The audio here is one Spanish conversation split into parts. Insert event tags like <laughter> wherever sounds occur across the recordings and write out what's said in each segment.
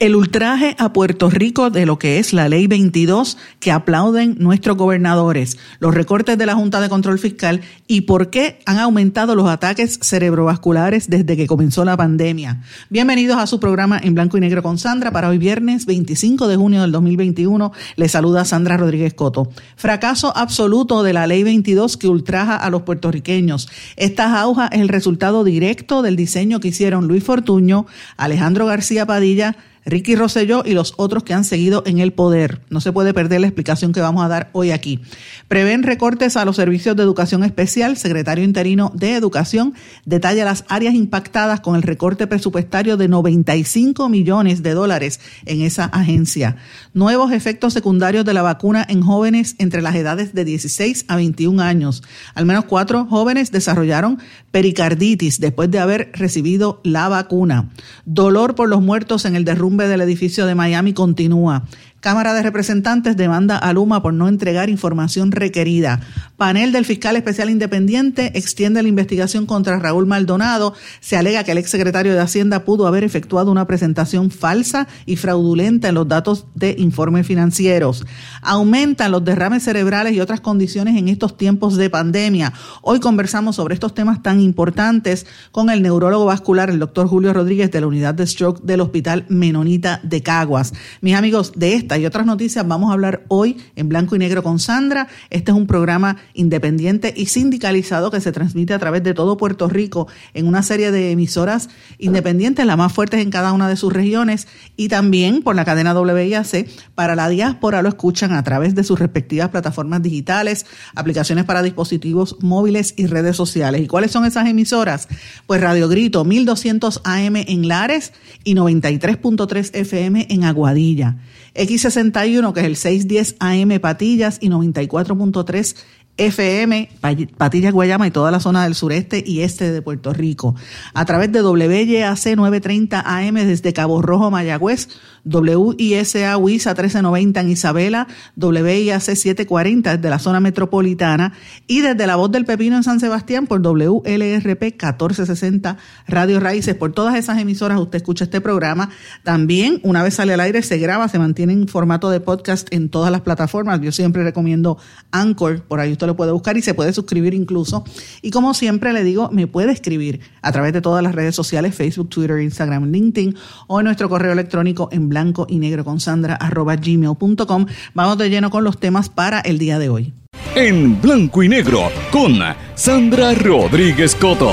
El ultraje a Puerto Rico de lo que es la ley 22 que aplauden nuestros gobernadores, los recortes de la Junta de Control Fiscal y por qué han aumentado los ataques cerebrovasculares desde que comenzó la pandemia. Bienvenidos a su programa en blanco y negro con Sandra para hoy viernes 25 de junio del 2021. Les saluda Sandra Rodríguez Coto. Fracaso absoluto de la ley 22 que ultraja a los puertorriqueños. Esta jauja es el resultado directo del diseño que hicieron Luis Fortuño, Alejandro García Padilla, Ricky Rosselló y los otros que han seguido en el poder. No se puede perder la explicación que vamos a dar hoy aquí. Prevén recortes a los servicios de educación especial. Secretario interino de Educación detalla las áreas impactadas con el recorte presupuestario de 95 millones de dólares en esa agencia. Nuevos efectos secundarios de la vacuna en jóvenes entre las edades de 16 a 21 años. Al menos cuatro jóvenes desarrollaron pericarditis después de haber recibido la vacuna. Dolor por los muertos en el derrumbe del edificio de Miami continúa. Cámara de Representantes demanda a Luma por no entregar información requerida. Panel del Fiscal Especial Independiente extiende la investigación contra Raúl Maldonado. Se alega que el exsecretario de Hacienda pudo haber efectuado una presentación falsa y fraudulenta en los datos de informes financieros. Aumentan los derrames cerebrales y otras condiciones en estos tiempos de pandemia. Hoy conversamos sobre estos temas tan importantes con el neurólogo vascular, el doctor Julio Rodríguez de la unidad de stroke del Hospital Menonita de Caguas. Mis amigos, de y otras noticias vamos a hablar hoy en blanco y negro con Sandra. Este es un programa independiente y sindicalizado que se transmite a través de todo Puerto Rico en una serie de emisoras independientes, las más fuertes en cada una de sus regiones y también por la cadena WIAC. Para la diáspora lo escuchan a través de sus respectivas plataformas digitales, aplicaciones para dispositivos móviles y redes sociales. ¿Y cuáles son esas emisoras? Pues Radio Grito 1200 AM en Lares y 93.3 FM en Aguadilla. X61, que es el 610 AM Patillas y 94.3 FM, Patillas, Guayama y toda la zona del sureste y este de Puerto Rico. A través de WYAC 930 AM desde Cabo Rojo, Mayagüez, WISA WISA 1390 en Isabela, WIAC 740 desde la zona metropolitana y desde la voz del Pepino en San Sebastián por WLRP 1460 Radio Raíces. Por todas esas emisoras usted escucha este programa. También una vez sale al aire se graba, se mantiene en formato de podcast en todas las plataformas. Yo siempre recomiendo Anchor, por ahí usted lo puede buscar y se puede suscribir incluso. Y como siempre le digo, me puede escribir a través de todas las redes sociales, Facebook, Twitter, Instagram, LinkedIn o en nuestro correo electrónico en blanco y negro con Sandra arroba gmail.com. Vamos de lleno con los temas para el día de hoy. En blanco y negro con Sandra Rodríguez Coto.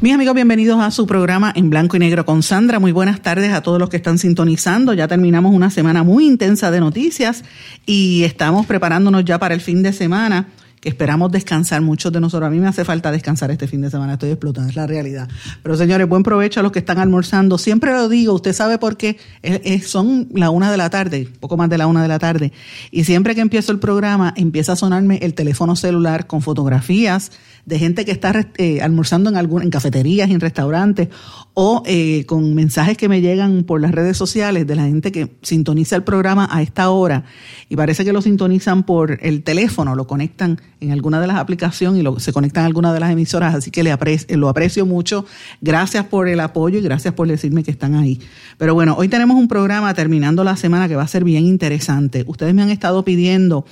Mis amigos, bienvenidos a su programa en blanco y negro con Sandra. Muy buenas tardes a todos los que están sintonizando. Ya terminamos una semana muy intensa de noticias y estamos preparándonos ya para el fin de semana que esperamos descansar muchos de nosotros. A mí me hace falta descansar este fin de semana, estoy explotando, es la realidad. Pero señores, buen provecho a los que están almorzando. Siempre lo digo, usted sabe por qué, son la una de la tarde, poco más de la una de la tarde. Y siempre que empiezo el programa, empieza a sonarme el teléfono celular con fotografías de gente que está eh, almorzando en, algún, en cafeterías, en restaurantes, o eh, con mensajes que me llegan por las redes sociales de la gente que sintoniza el programa a esta hora y parece que lo sintonizan por el teléfono, lo conectan en alguna de las aplicaciones y lo, se conectan a alguna de las emisoras, así que le lo aprecio mucho. Gracias por el apoyo y gracias por decirme que están ahí. Pero bueno, hoy tenemos un programa terminando la semana que va a ser bien interesante. Ustedes me han estado pidiendo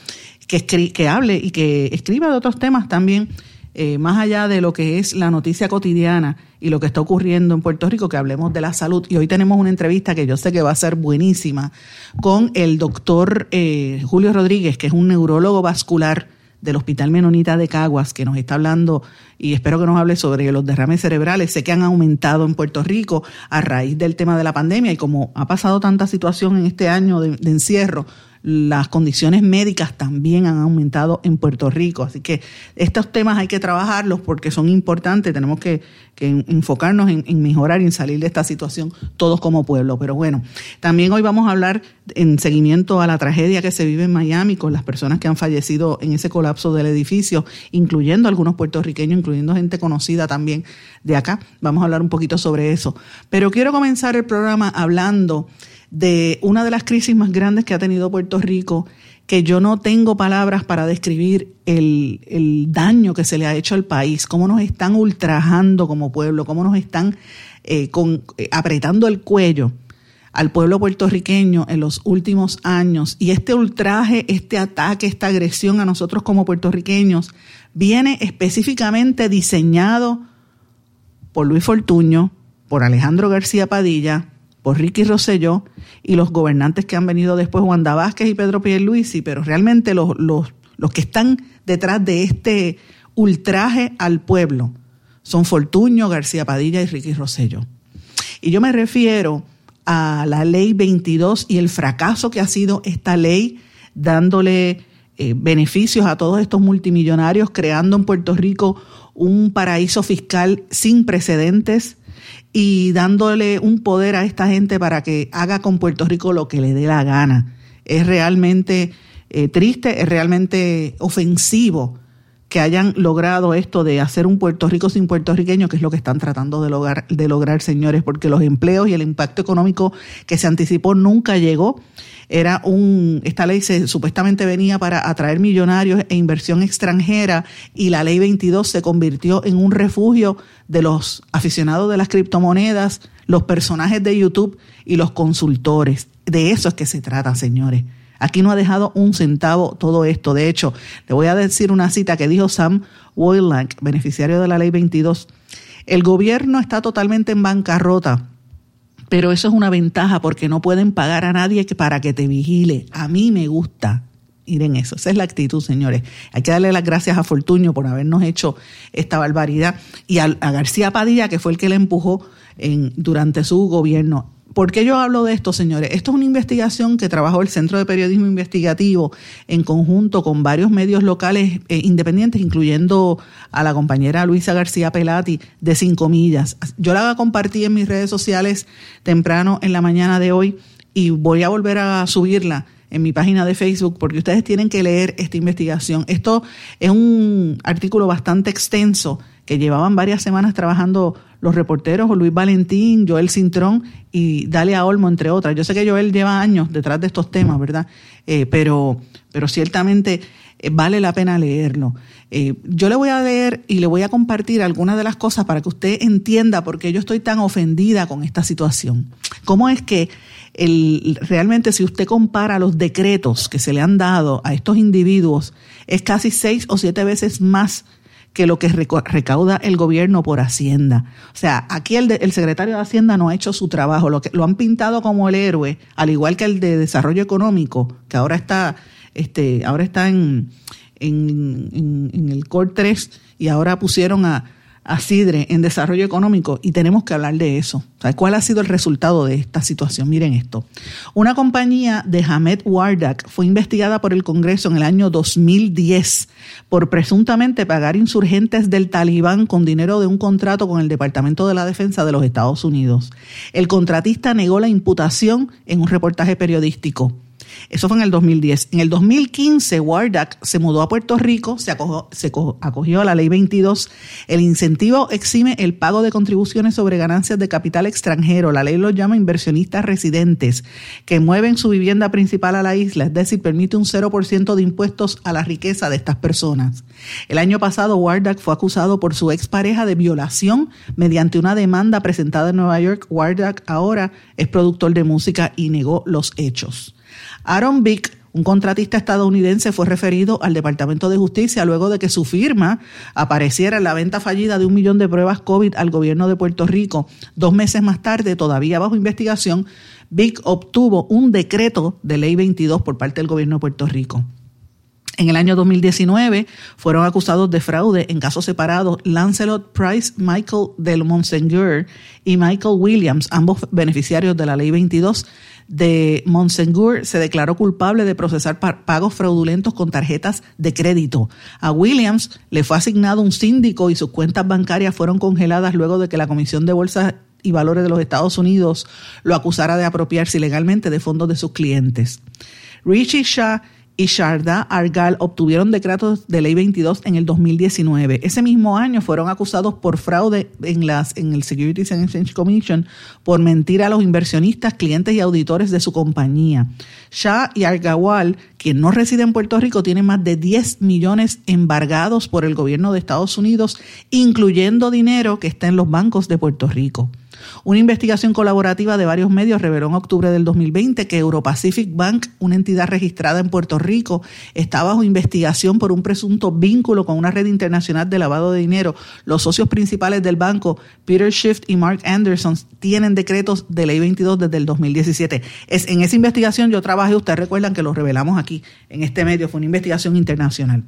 que, que hable y que escriba de otros temas también. Eh, más allá de lo que es la noticia cotidiana y lo que está ocurriendo en Puerto Rico, que hablemos de la salud. Y hoy tenemos una entrevista que yo sé que va a ser buenísima con el doctor eh, Julio Rodríguez, que es un neurólogo vascular del Hospital Menonita de Caguas, que nos está hablando y espero que nos hable sobre los derrames cerebrales. Sé que han aumentado en Puerto Rico a raíz del tema de la pandemia y como ha pasado tanta situación en este año de, encierro, las condiciones médicas también han aumentado en Puerto Rico. Así que estos temas hay que trabajarlos porque son importantes. Tenemos que, enfocarnos en, en, mejorar y en salir de esta situación todos como pueblo. Pero bueno, también hoy vamos a hablar en seguimiento a la tragedia que se vive en Miami con las personas que han fallecido en ese colapso del edificio, incluyendo algunos puertorriqueños, incluyendo gente conocida también de acá. Vamos a hablar un poquito sobre eso. Pero quiero comenzar el programa hablando de una de las crisis más grandes que ha tenido Puerto Rico, que yo no tengo palabras para describir el, daño que se le ha hecho al país, cómo nos están ultrajando como pueblo, cómo nos están eh, con, eh, apretando el cuello al pueblo puertorriqueño en los últimos años. Y este ultraje, este ataque, esta agresión a nosotros como puertorriqueños viene específicamente diseñado por Luis Fortuño, por Alejandro García Padilla, por Ricky Rosselló y los gobernantes que han venido después, Wanda Vázquez y Pedro Pierluisi, pero realmente los, los, los que están detrás de este ultraje al pueblo son Fortuño, García Padilla y Ricky Rosselló. Y yo me refiero a la ley 22 y el fracaso que ha sido esta ley dándole eh, beneficios a todos estos multimillonarios, creando en Puerto Rico un paraíso fiscal sin precedentes y dándole un poder a esta gente para que haga con Puerto Rico lo que le dé la gana. Es realmente eh, triste, es realmente ofensivo que hayan logrado esto de hacer un Puerto Rico sin puertorriqueños, que es lo que están tratando de lograr, de lograr, señores, porque los empleos y el impacto económico que se anticipó nunca llegó. Era un, esta ley se, supuestamente venía para atraer millonarios e inversión extranjera y la ley 22 se convirtió en un refugio de los aficionados de las criptomonedas, los personajes de YouTube y los consultores. De eso es que se trata, señores. Aquí no ha dejado un centavo todo esto. De hecho, le voy a decir una cita que dijo Sam Woylank, beneficiario de la ley 22. El gobierno está totalmente en bancarrota, pero eso es una ventaja porque no pueden pagar a nadie para que te vigile. A mí me gusta ir en eso. Esa es la actitud, señores. Hay que darle las gracias a Fortuño por habernos hecho esta barbaridad y a, García Padilla, que fue el que le empujó en, durante su gobierno. ¿Por qué yo hablo de esto, señores? Esto es una investigación que trabajó el Centro de Periodismo Investigativo en conjunto con varios medios locales eh, independientes, incluyendo a la compañera Luisa García Pelati de Cinco Millas. Yo la compartí en mis redes sociales temprano en la mañana de hoy y voy a volver a subirla en mi página de Facebook porque ustedes tienen que leer esta investigación. Esto es un artículo bastante extenso que llevaban varias semanas trabajando los reporteros Luis Valentín, Joel Cintrón y Dalia Olmo, entre otras. Yo sé que Joel lleva años detrás de estos temas, ¿verdad? Eh, pero, pero ciertamente eh, vale la pena leerlo. Eh, yo le voy a leer y le voy a compartir algunas de las cosas para que usted entienda por qué yo estoy tan ofendida con esta situación. ¿Cómo es que el, realmente si usted compara los decretos que se le han dado a estos individuos, es casi seis o siete veces más que lo que recauda el gobierno por Hacienda. O sea, aquí el, el, secretario de Hacienda no ha hecho su trabajo, lo, han pintado como el héroe, al igual que el de Desarrollo Económico, que ahora está, este, ahora está en, en, en, el COR 3 y ahora pusieron a, a Sidre en desarrollo económico y tenemos que hablar de eso. ¿Cuál ha sido el resultado de esta situación? Miren esto. Una compañía de Hamed Wardak fue investigada por el Congreso en el año 2010 por presuntamente pagar insurgentes del talibán con dinero de un contrato con el Departamento de la Defensa de los Estados Unidos. El contratista negó la imputación en un reportaje periodístico. Eso fue en el 2010. En el 2015, Wardak se mudó a Puerto Rico, se acogió, a la ley 22. El incentivo exime el pago de contribuciones sobre ganancias de capital extranjero. La ley lo llama inversionistas residentes que mueven su vivienda principal a la isla, es decir, permite un 0% de impuestos a la riqueza de estas personas. El año pasado, Wardak fue acusado por su expareja de violación mediante una demanda presentada en Nueva York. Wardak ahora es productor de música y negó los hechos. Aaron Vick, un contratista estadounidense, fue referido al Departamento de Justicia luego de que su firma apareciera en la venta fallida de un millón de pruebas COVID al gobierno de Puerto Rico. Dos meses más tarde, todavía bajo investigación, Vick obtuvo un decreto de ley 22 por parte del gobierno de Puerto Rico. En el año 2019 fueron acusados de fraude en casos separados Lancelot Price, Michael del Monsengur y Michael Williams, ambos beneficiarios de la Ley 22 de Monsengur, se declaró culpable de procesar pagos fraudulentos con tarjetas de crédito. A Williams le fue asignado un síndico y sus cuentas bancarias fueron congeladas luego de que la Comisión de Bolsas y Valores de los Estados Unidos lo acusara de apropiarse ilegalmente de fondos de sus clientes. Richie Shah y Sharda Argal obtuvieron decretos de ley 22 en el 2019. Ese mismo año fueron acusados por fraude en, las, en el Securities and Exchange Commission por mentir a los inversionistas, clientes y auditores de su compañía. Shah y Argawal, quien no reside en Puerto Rico, tienen más de 10 millones embargados por el gobierno de Estados Unidos, incluyendo dinero que está en los bancos de Puerto Rico. Una investigación colaborativa de varios medios reveló en octubre del 2020 que Europacific Bank, una entidad registrada en Puerto Rico, está bajo investigación por un presunto vínculo con una red internacional de lavado de dinero. Los socios principales del banco, Peter Schiff y Mark Anderson, tienen decretos de ley 22 desde el 2017. Es, en esa investigación yo trabajé, ustedes recuerdan que lo revelamos aquí en este medio, fue una investigación internacional.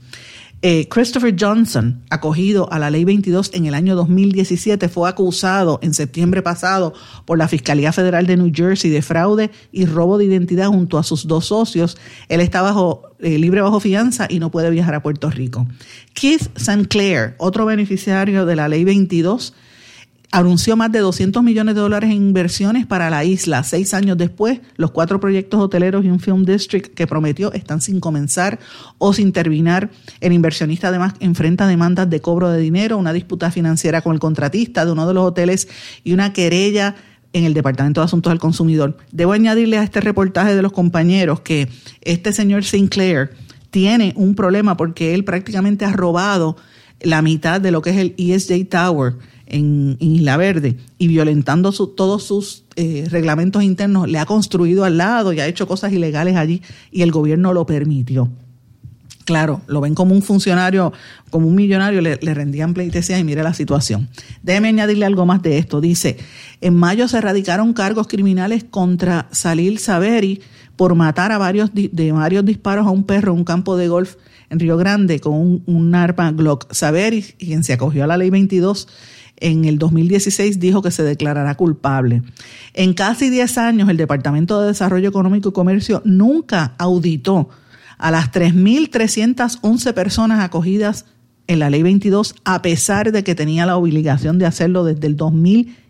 Eh, Christopher Johnson, acogido a la Ley 22 en el año 2017, fue acusado en septiembre pasado por la Fiscalía Federal de New Jersey de fraude y robo de identidad junto a sus dos socios. Él está bajo, eh, libre bajo fianza y no puede viajar a Puerto Rico. Keith St. Clair, otro beneficiario de la Ley 22, anunció más de 200 millones de dólares en inversiones para la isla. Seis años después, los cuatro proyectos hoteleros y un film district que prometió están sin comenzar o sin terminar. El inversionista además enfrenta demandas de cobro de dinero, una disputa financiera con el contratista de uno de los hoteles y una querella en el Departamento de Asuntos del Consumidor. Debo añadirle a este reportaje de los compañeros que este señor Sinclair tiene un problema porque él prácticamente ha robado la mitad de lo que es el ESJ Tower en, Isla Verde y violentando todos sus eh, reglamentos internos, le ha construido al lado y ha hecho cosas ilegales allí y el gobierno lo permitió. Claro, lo ven como un funcionario, como un millonario, le, rendían pleitesía y mire la situación. Déjeme añadirle algo más de esto. Dice, en mayo se radicaron cargos criminales contra Salil Saveri por matar a varios, de varios disparos a un perro en un campo de golf en Río Grande con un, arma Glock. Saveri, quien se acogió a la ley 22, en el 2016 dijo que se declarará culpable. En casi 10 años, el Departamento de Desarrollo Económico y Comercio nunca auditó a las 3.311 personas acogidas en la Ley 22, a pesar de que tenía la obligación de hacerlo desde el 2015.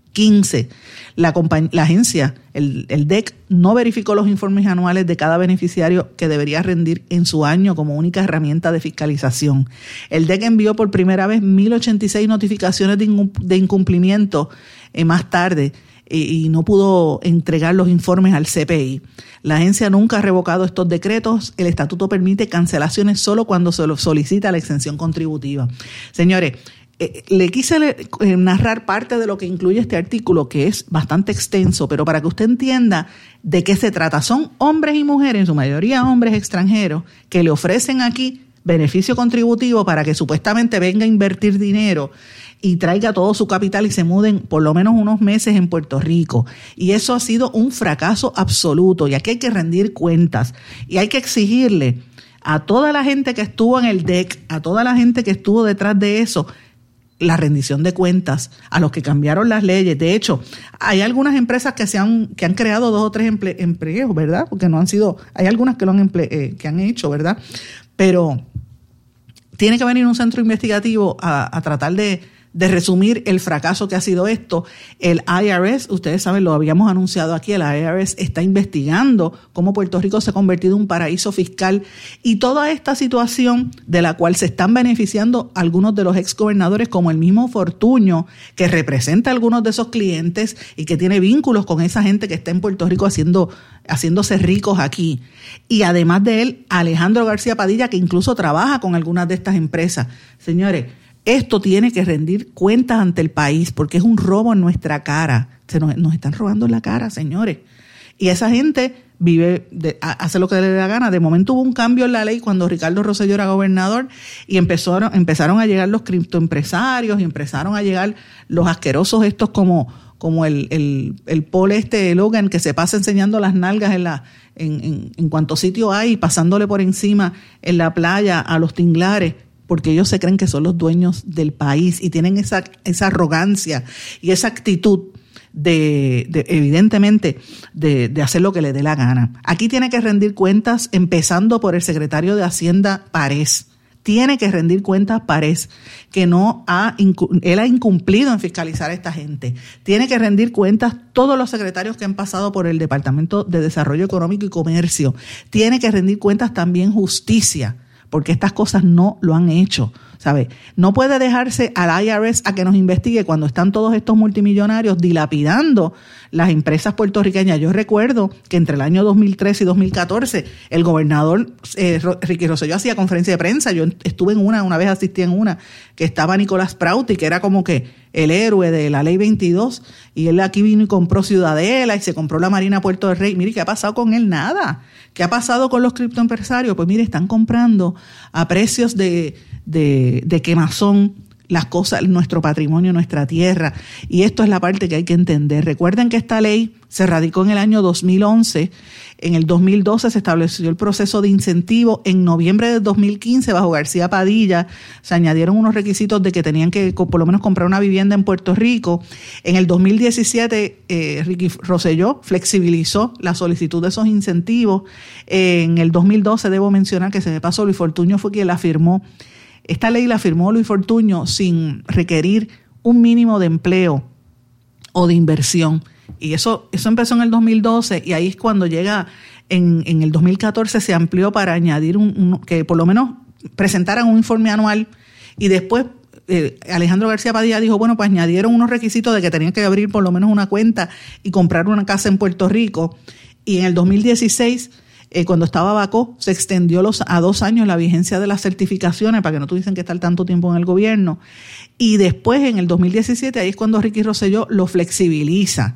La, la agencia, el, DEC, no verificó los informes anuales de cada beneficiario que debería rendir en su año como única herramienta de fiscalización. El DEC envió por primera vez 1.086 notificaciones de incumplimiento eh, más tarde y no pudo entregar los informes al CPI. La agencia nunca ha revocado estos decretos. El estatuto permite cancelaciones solo cuando se solicita la exención contributiva. Señores, eh, le quise eh, narrar parte de lo que incluye este artículo, que es bastante extenso, pero para que usted entienda de qué se trata. Son hombres y mujeres, en su mayoría hombres extranjeros, que le ofrecen aquí beneficio contributivo para que supuestamente venga a invertir dinero y traiga todo su capital y se muden por lo menos unos meses en Puerto Rico. Y eso ha sido un fracaso absoluto y aquí hay que rendir cuentas y hay que exigirle a toda la gente que estuvo en el DEC, a toda la gente que estuvo detrás de eso, la rendición de cuentas, a los que cambiaron las leyes. De hecho, hay algunas empresas que se han, que han creado dos o tres empleos, ¿verdad? Porque no han sido, hay algunas que lo han, eh, que han hecho, ¿verdad? Pero tiene que venir un centro investigativo a tratar de de resumir el fracaso que ha sido esto, el IRS, ustedes saben, lo habíamos anunciado aquí, el IRS está investigando cómo Puerto Rico se ha convertido en un paraíso fiscal y toda esta situación de la cual se están beneficiando algunos de los exgobernadores, como el mismo Fortuño, que representa a algunos de esos clientes y que tiene vínculos con esa gente que está en Puerto Rico haciendo, haciéndose ricos aquí. Y además de él, Alejandro García Padilla, que incluso trabaja con algunas de estas empresas. Señores, esto tiene que rendir cuentas ante el país porque es un robo en nuestra cara. Se nos, están robando la cara, señores. Y esa gente vive, hace lo que le da gana. De momento hubo un cambio en la ley cuando Ricardo Rosselló era gobernador y empezaron, empezaron a llegar los criptoempresarios y empezaron a llegar los asquerosos estos como, como el, el, el este Logan que se pasa enseñando las nalgas en la en, en, en cuanto sitio hay, pasándole por encima en la playa a los tinglares, porque ellos se creen que son los dueños del país y tienen esa, esa arrogancia y esa actitud de, de evidentemente, de, hacer lo que le dé la gana. Aquí tiene que rendir cuentas, empezando por el secretario de Hacienda Párez. Tiene que rendir cuentas Párez, que no ha, él ha incumplido en fiscalizar a esta gente. Tiene que rendir cuentas todos los secretarios que han pasado por el Departamento de Desarrollo Económico y Comercio. Tiene que rendir cuentas también justicia porque estas cosas no lo han hecho. ¿Sabe? No puede dejarse al IRS a que nos investigue cuando están todos estos multimillonarios dilapidando las empresas puertorriqueñas. Yo recuerdo que entre el año 2013 y 2014 el gobernador eh, Ricky Rosselló hacía conferencia de prensa. Yo estuve en una, una vez asistí en una, que estaba Nicolás Prauti, que era como que el héroe de la ley 22, y él aquí vino y compró Ciudadela y se compró la Marina Puerto del Rey. Mire, ¿qué ha pasado con él? Nada. ¿Qué ha pasado con los criptoempresarios? Pues mire, están comprando a precios de, de, de quemazón las cosas, nuestro patrimonio, nuestra tierra. Y esto es la parte que hay que entender. Recuerden que esta ley se radicó en el año 2011. En el 2012 se estableció el proceso de incentivo. En noviembre de 2015, bajo García Padilla, se añadieron unos requisitos de que tenían que por lo menos comprar una vivienda en Puerto Rico. En el 2017, eh, Ricky Rosselló flexibilizó la solicitud de esos incentivos. en el 2012, debo mencionar que se me pasó, Luis Fortuño fue quien la firmó esta ley la firmó Luis Fortuño sin requerir un mínimo de empleo o de inversión. Y eso, eso empezó en el 2012 y ahí es cuando llega en, en el 2014 se amplió para añadir un, que por lo menos presentaran un informe anual y después eh, Alejandro García Padilla dijo, bueno, pues añadieron unos requisitos de que tenían que abrir por lo menos una cuenta y comprar una casa en Puerto Rico. Y en el 2016 eh, cuando estaba Bacó, se extendió los, a dos años la vigencia de las certificaciones para que no tuviesen que estar tanto tiempo en el gobierno. Y después, en el 2017, ahí es cuando Ricky Rosselló lo flexibiliza.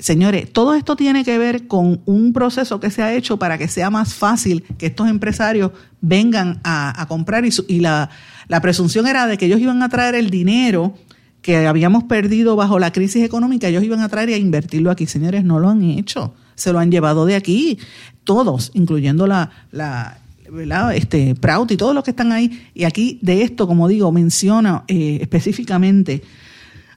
Señores, todo esto tiene que ver con un proceso que se ha hecho para que sea más fácil que estos empresarios vengan a, comprar y, y la, la presunción era de que ellos iban a traer el dinero que habíamos perdido bajo la crisis económica, ellos iban a traer y a invertirlo aquí. Señores, no lo han hecho se lo han llevado de aquí, todos, incluyendo la, la Este, Prout y todos los que están ahí. Y aquí de esto, como digo, menciona eh, específicamente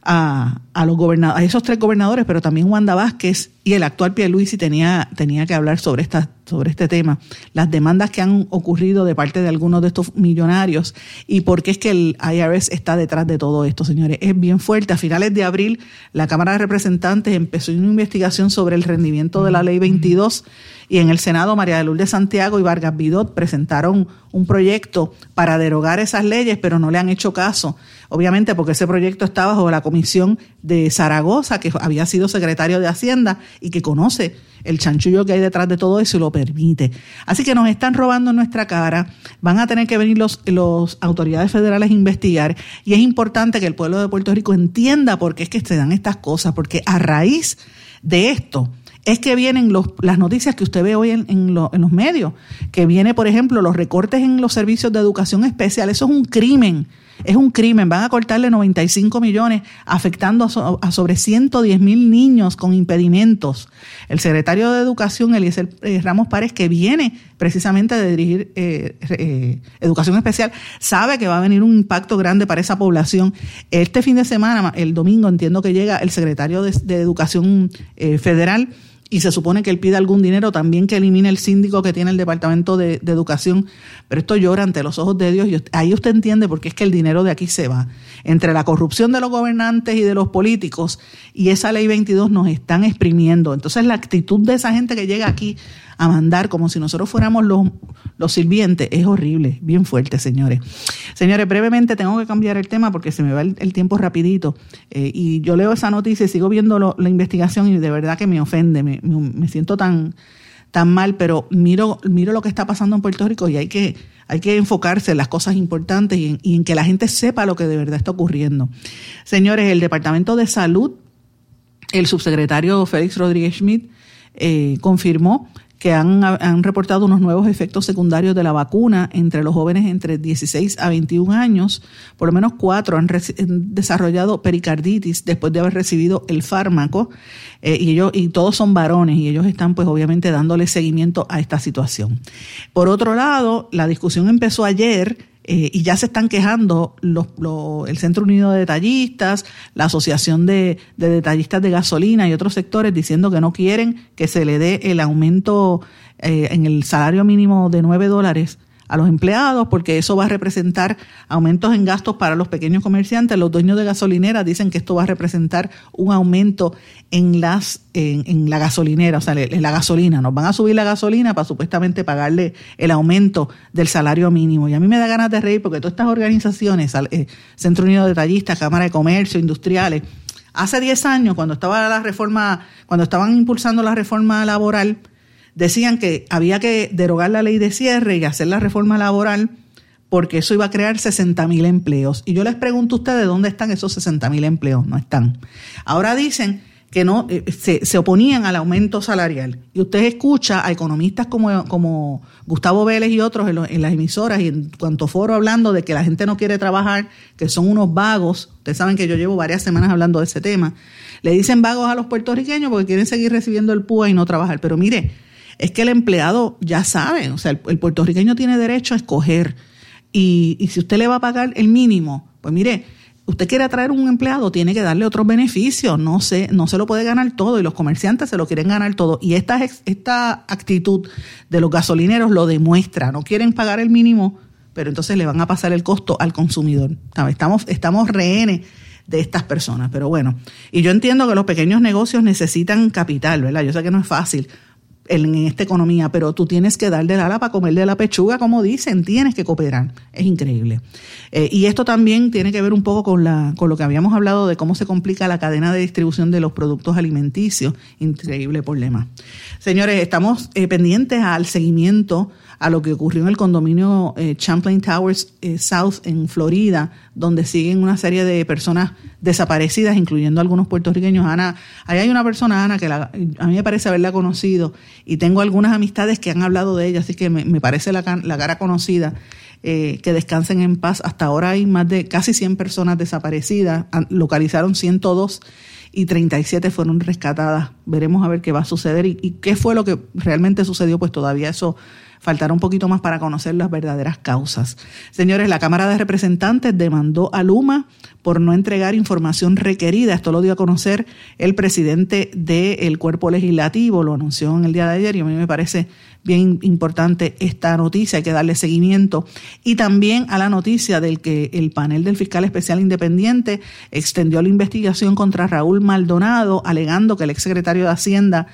a, a, los gobernadores, a esos tres gobernadores, pero también Wanda Vázquez y el actual Pierluisi tenía, tenía que hablar sobre, esta, sobre este tema, las demandas que han ocurrido de parte de algunos de estos millonarios y por qué es que el IRS está detrás de todo esto, señores. Es bien fuerte. A finales de abril, la Cámara de Representantes empezó una investigación sobre el rendimiento de la Ley 22 y en el Senado María de Lourdes Santiago y Vargas Vidot presentaron un proyecto para derogar esas leyes, pero no le han hecho caso. Obviamente porque ese proyecto está bajo la comisión de Zaragoza, que había sido secretario de Hacienda y que conoce el chanchullo que hay detrás de todo eso y lo permite. Así que nos están robando nuestra cara, van a tener que venir los, los autoridades federales a investigar. Y es importante que el pueblo de Puerto Rico entienda por qué es que se dan estas cosas, porque a raíz de esto es que vienen los, las noticias que usted ve hoy en, en, en los medios, que viene, por ejemplo, los recortes en los servicios de educación especial, eso es un crimen es un crimen. Van a cortarle 95 millones, afectando a, sobre 110 mil niños con impedimentos. El secretario de Educación, Eliezer eh, Ramos Párez, que viene precisamente de dirigir eh, eh, Educación Especial, sabe que va a venir un impacto grande para esa población. Este fin de semana, el domingo, entiendo que llega el secretario de Educación Federal y se supone que él pide algún dinero también que elimine el síndico que tiene el Departamento de, Educación, pero esto llora ante los ojos de Dios y ahí usted entiende por qué es que el dinero de aquí se va. Entre la corrupción de los gobernantes y de los políticos y esa ley 22 nos están exprimiendo. Entonces la actitud de esa gente que llega aquí a mandar como si nosotros fuéramos los, los sirvientes es horrible, bien fuerte, señores. Señores, brevemente tengo que cambiar el tema porque se me va el, tiempo rapidito eh, y yo leo esa noticia y sigo viendo la investigación y de verdad que me ofende, me, me, siento tan tan mal, pero miro, miro lo que está pasando en Puerto Rico y hay que, hay que enfocarse en las cosas importantes y en, y en, que la gente sepa lo que de verdad está ocurriendo. Señores, el Departamento de Salud, el subsecretario Félix Rodríguez Schmidt, eh, confirmó que han, han, reportado unos nuevos efectos secundarios de la vacuna entre los jóvenes entre 16 a 21 años. Por lo menos cuatro han, desarrollado pericarditis después de haber recibido el fármaco eh, y, ellos, y todos son varones y ellos están pues obviamente dándole seguimiento a esta situación. Por otro lado, la discusión empezó ayer eh, y ya se están quejando los, el Centro Unido de Detallistas, la Asociación de, de, Detallistas de Gasolina y otros sectores diciendo que no quieren que se le dé el aumento eh, en el salario mínimo de 9 dólares a los empleados, porque eso va a representar aumentos en gastos para los pequeños comerciantes. Los dueños de gasolineras dicen que esto va a representar un aumento en las en, la gasolinera, o sea, en la gasolina. Nos van a subir la gasolina para supuestamente pagarle el aumento del salario mínimo. Y a mí me da ganas de reír porque todas estas organizaciones, eh, Centro Unido de Detallistas, Cámara de Comercio, Industriales, hace 10 años, cuando estaba la reforma, cuando estaban impulsando la reforma laboral, decían que había que derogar la ley de cierre y hacer la reforma laboral porque eso iba a crear 60 mil empleos. Y yo les pregunto a ustedes dónde están esos 60 mil empleos. No están. Ahora dicen que no eh, se, oponían al aumento salarial. Y usted escucha a economistas como, como Gustavo Vélez y otros en, en, las emisoras y en cuanto foro hablando de que la gente no quiere trabajar, que son unos vagos. Ustedes saben que yo llevo varias semanas hablando de ese tema. Le dicen vagos a los puertorriqueños porque quieren seguir recibiendo el PUA y no trabajar. Pero mire, es que el empleado ya sabe, o sea, el, puertorriqueño tiene derecho a escoger. Y, y, si usted le va a pagar el mínimo, pues mire, usted quiere atraer un empleado, tiene que darle otros beneficios, no se, no se lo puede ganar todo y los comerciantes se lo quieren ganar todo. Y esta, actitud de los gasolineros lo demuestra, no quieren pagar el mínimo, pero entonces le van a pasar el costo al consumidor. Estamos, estamos rehenes de estas personas, pero bueno, y yo entiendo que los pequeños negocios necesitan capital, ¿verdad? Yo sé que no es fácil, en esta economía, pero tú tienes que dar de la ala para comer de la pechuga, como dicen, tienes que cooperar. Es increíble. Eh, y esto también tiene que ver un poco con, la, con lo que habíamos hablado de cómo se complica la cadena de distribución de los productos alimenticios. Increíble problema. Señores, estamos eh, pendientes al seguimiento a lo que ocurrió en el condominio eh, Champlain Towers South en Florida, donde siguen una serie de personas desaparecidas, incluyendo algunos puertorriqueños. Ana, ahí hay una persona, Ana, que a mí me parece haberla conocido y tengo algunas amistades que han hablado de ella, así que me, parece la, la, cara conocida. Eh, que descansen en paz. Hasta ahora hay más de casi 100 personas desaparecidas, localizaron 102 y 37 fueron rescatadas. Veremos a ver qué va a suceder y, y qué fue lo que realmente sucedió, pues todavía eso faltará un poquito más para conocer las verdaderas causas. Señores, la Cámara de Representantes demandó a Luma por no entregar información requerida. Esto lo dio a conocer el presidente del cuerpo legislativo, lo anunció en el día de ayer y a mí me parece bien importante esta noticia, hay que darle seguimiento. Y también a la noticia del que el panel del fiscal especial independiente extendió la investigación contra Raúl Maldonado, alegando que el exsecretario de Hacienda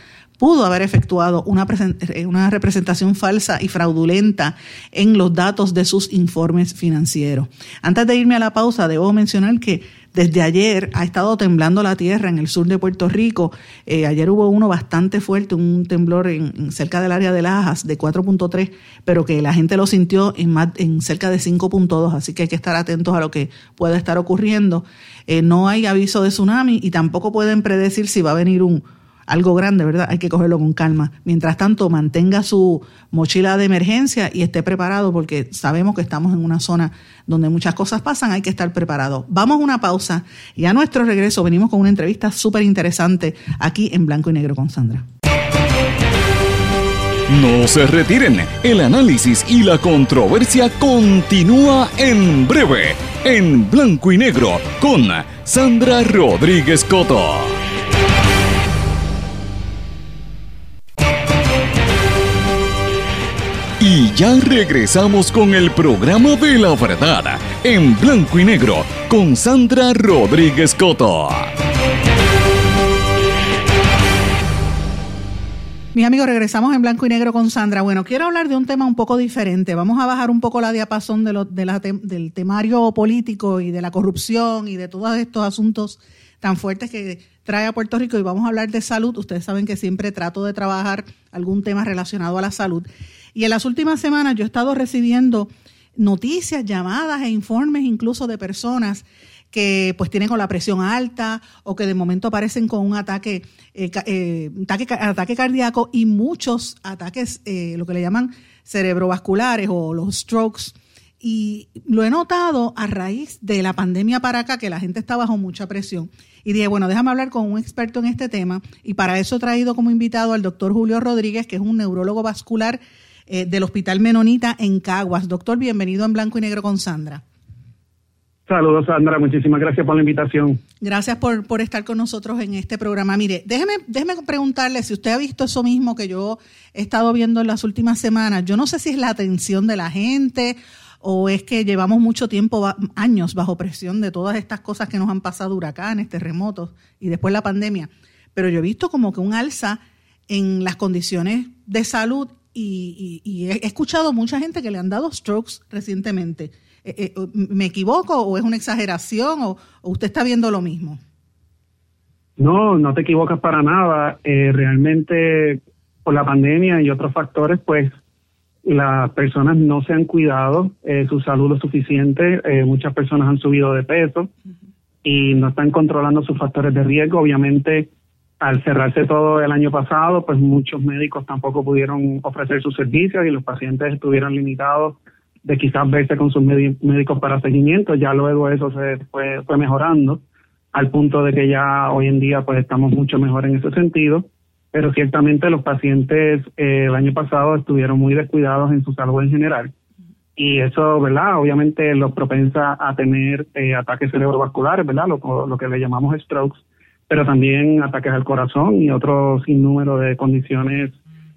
pudo haber efectuado una, eh, una representación falsa y fraudulenta en los datos de sus informes financieros. Antes de irme a la pausa, debo mencionar que desde ayer ha estado temblando la tierra en el sur de Puerto Rico. Eh, ayer hubo uno bastante fuerte, un temblor en, cerca del área de Lajas de 4.3, pero que la gente lo sintió en, más, en cerca de 5.2, así que hay que estar atentos a lo que pueda estar ocurriendo. Eh, no hay aviso de tsunami y tampoco pueden predecir si va a venir un, algo grande, ¿verdad? Hay que cogerlo con calma. Mientras tanto, mantenga su mochila de emergencia y esté preparado porque sabemos que estamos en una zona donde muchas cosas pasan, hay que estar preparado. Vamos a una pausa y a nuestro regreso venimos con una entrevista súper interesante aquí en Blanco y Negro con Sandra. No se retiren, el análisis y la controversia continúa en breve, en Blanco y Negro con Sandra Rodríguez Coto. Y ya regresamos con el programa de la verdad, en blanco y negro, con Sandra Rodríguez Coto. Mis amigos, regresamos en blanco y negro con Sandra. Bueno, quiero hablar de un tema un poco diferente. Vamos a bajar un poco la diapasón de del temario político y de la corrupción y de todos estos asuntos tan fuertes que trae a Puerto Rico y vamos a hablar de salud. Ustedes saben que siempre trato de trabajar algún tema relacionado a la salud. Y en las últimas semanas yo he estado recibiendo noticias, llamadas e informes incluso de personas que pues tienen con la presión alta o que de momento aparecen con un ataque, eh, eh, ataque, cardíaco y muchos ataques, eh, lo que le llaman cerebrovasculares o los strokes. Y lo he notado a raíz de la pandemia para acá, que la gente está bajo mucha presión. Y dije, bueno, déjame hablar con un experto en este tema. Y para eso he traído como invitado al doctor Julio Rodríguez, que es un neurólogo vascular del Hospital Menonita en Caguas. Doctor, bienvenido en Blanco y Negro con Sandra. Saludos, Sandra. Muchísimas gracias por la invitación. Gracias por, por estar con nosotros en este programa. Mire, déjeme, déjeme preguntarle si usted ha visto eso mismo que yo he estado viendo en las últimas semanas. Yo no sé si es la atención de la gente o es que llevamos mucho tiempo, años bajo presión de todas estas cosas que nos han pasado, huracanes, terremotos y después la pandemia. Pero yo he visto como que un alza en las condiciones de salud y, y he escuchado mucha gente que le han dado strokes recientemente. Eh, eh, ¿Me equivoco o es una exageración o, usted está viendo lo mismo? No, no te equivocas para nada. Eh, realmente por la pandemia y otros factores, pues las personas no se han cuidado su salud lo suficiente. muchas personas han subido de peso y no están controlando sus factores de riesgo. Obviamente, al cerrarse todo el año pasado, pues muchos médicos tampoco pudieron ofrecer sus servicios y los pacientes estuvieron limitados de quizás verse con sus médicos para seguimiento, ya luego eso se fue, fue mejorando al punto de que ya hoy en día pues estamos mucho mejor en ese sentido, pero ciertamente los pacientes eh, el año pasado estuvieron muy descuidados en su salud en general y eso, ¿verdad? Obviamente los propensa a tener eh, ataques cerebrovasculares, ¿verdad? Lo, lo que le llamamos strokes, pero también ataques al corazón y otro sinnúmero de condiciones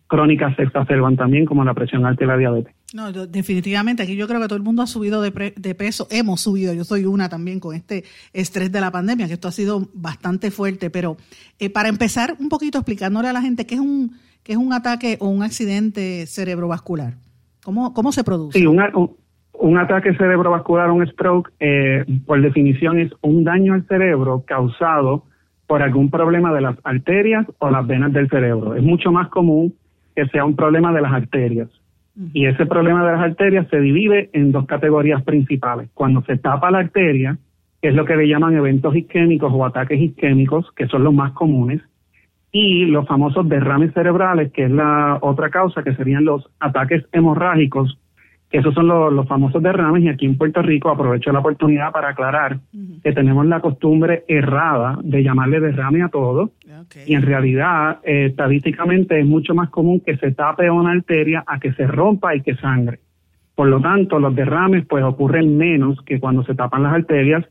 crónicas se exacerban también, como la presión alta y la diabetes. No, definitivamente, aquí yo creo que todo el mundo ha subido de, peso, hemos subido, yo soy una también con este estrés de la pandemia, que esto ha sido bastante fuerte, pero eh, para empezar un poquito explicándole a la gente qué es un, qué es un ataque o un accidente cerebrovascular, ¿cómo, cómo se produce? Sí, un, un ataque cerebrovascular, un stroke, eh, por definición es un daño al cerebro causado por algún problema de las arterias o las venas del cerebro. Es mucho más común que sea un problema de las arterias. Y ese problema de las arterias se divide en dos categorías principales. Cuando se tapa la arteria, que es lo que le llaman eventos isquémicos o ataques isquémicos, que son los más comunes, y los famosos derrames cerebrales, que es la otra causa, que serían los ataques hemorrágicos, esos son los, famosos derrames y aquí en Puerto Rico aprovecho la oportunidad para aclarar que tenemos la costumbre errada de llamarle derrame a todo y en realidad eh, estadísticamente es mucho más común que se tape una arteria a que se rompa y que sangre. Por lo tanto, los derrames pues ocurren menos que cuando se tapan las arterias.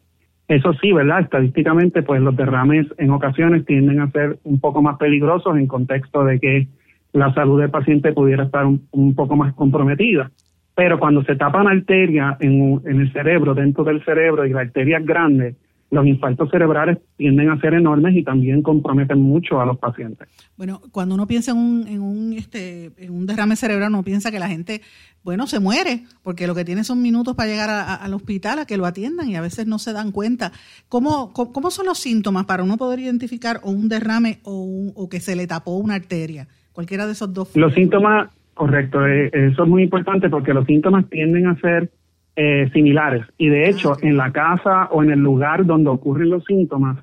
Eso sí, ¿verdad? Estadísticamente pues los derrames en ocasiones tienden a ser un poco más peligrosos en contexto de que la salud del paciente pudiera estar un poco más comprometida. Pero cuando se tapa una arteria en, el cerebro, dentro del cerebro, y la arteria es grande, los infartos cerebrales tienden a ser enormes y también comprometen mucho a los pacientes. Bueno, cuando uno piensa en un, en un, este, en un derrame cerebral, uno piensa que la gente, bueno, se muere, porque lo que tiene son minutos para llegar al hospital a que lo atiendan y a veces no se dan cuenta. ¿Cómo, cómo, son los síntomas para uno poder identificar o un derrame o, o que se le tapó una arteria? Cualquiera de esos dos. Los síntomas Correcto, eh, eso es muy importante porque los síntomas tienden a ser eh, similares y de hecho ah, en la casa o en el lugar donde ocurren los síntomas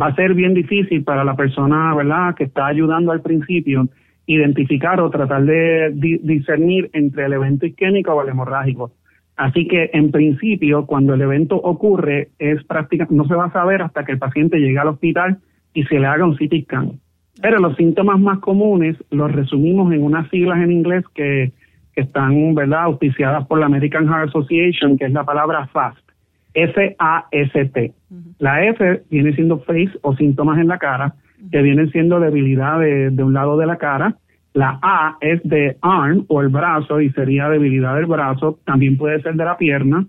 va a ser bien difícil para la persona, ¿verdad?, que está ayudando al principio identificar o tratar de discernir entre el evento isquémico o el hemorrágico. Así que en principio, cuando el evento ocurre, es prácticamente no se va a saber hasta que el paciente llegue al hospital y se le haga un CT scan. Pero los síntomas más comunes los resumimos en unas siglas en inglés que, están, ¿verdad?, auspiciadas por la American Heart Association, que es la palabra FAST, F-A-S-T. La F viene siendo face o síntomas en la cara, que vienen siendo debilidad de, de un lado de la cara. La A es de arm o el brazo y sería debilidad del brazo, también puede ser de la pierna.